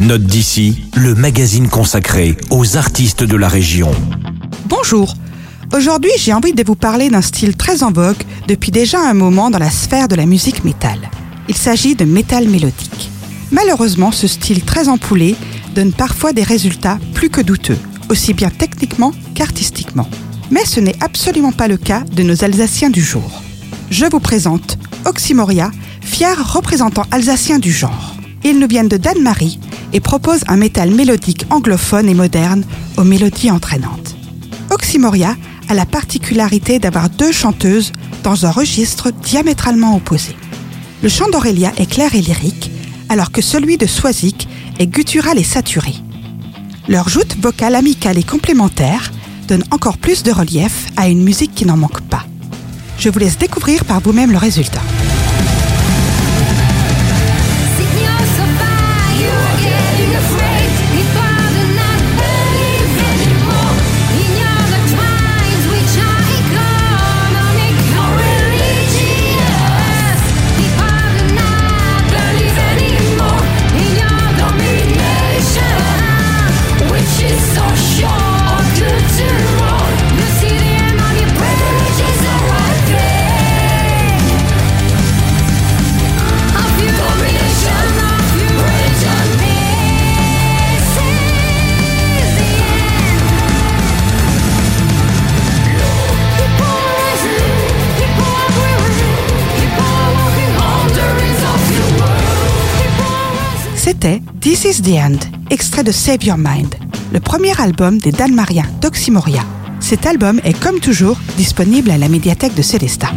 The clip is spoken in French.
Note d'ici, le magazine consacré aux artistes de la région. Bonjour. Aujourd'hui, j'ai envie de vous parler d'un style très en vogue depuis déjà un moment dans la sphère de la musique métal. Il s'agit de métal mélodique. Malheureusement, ce style très empoulé donne parfois des résultats plus que douteux, aussi bien techniquement qu'artistiquement. Mais ce n'est absolument pas le cas de nos Alsaciens du jour. Je vous présente Oxymoria, fier représentant alsacien du genre. Ils nous viennent de Danemark et proposent un métal mélodique anglophone et moderne aux mélodies entraînantes. Oxymoria a la particularité d'avoir deux chanteuses dans un registre diamétralement opposé. Le chant d'Aurélia est clair et lyrique, alors que celui de Swazik est guttural et saturé. Leur joute vocale amicale et complémentaire donne encore plus de relief à une musique qui n'en manque pas. Je vous laisse découvrir par vous-même le résultat. C'était This is the End, extrait de Save Your Mind, le premier album des Danmariens d'Oxymoria. Cet album est comme toujours disponible à la médiathèque de Célestat.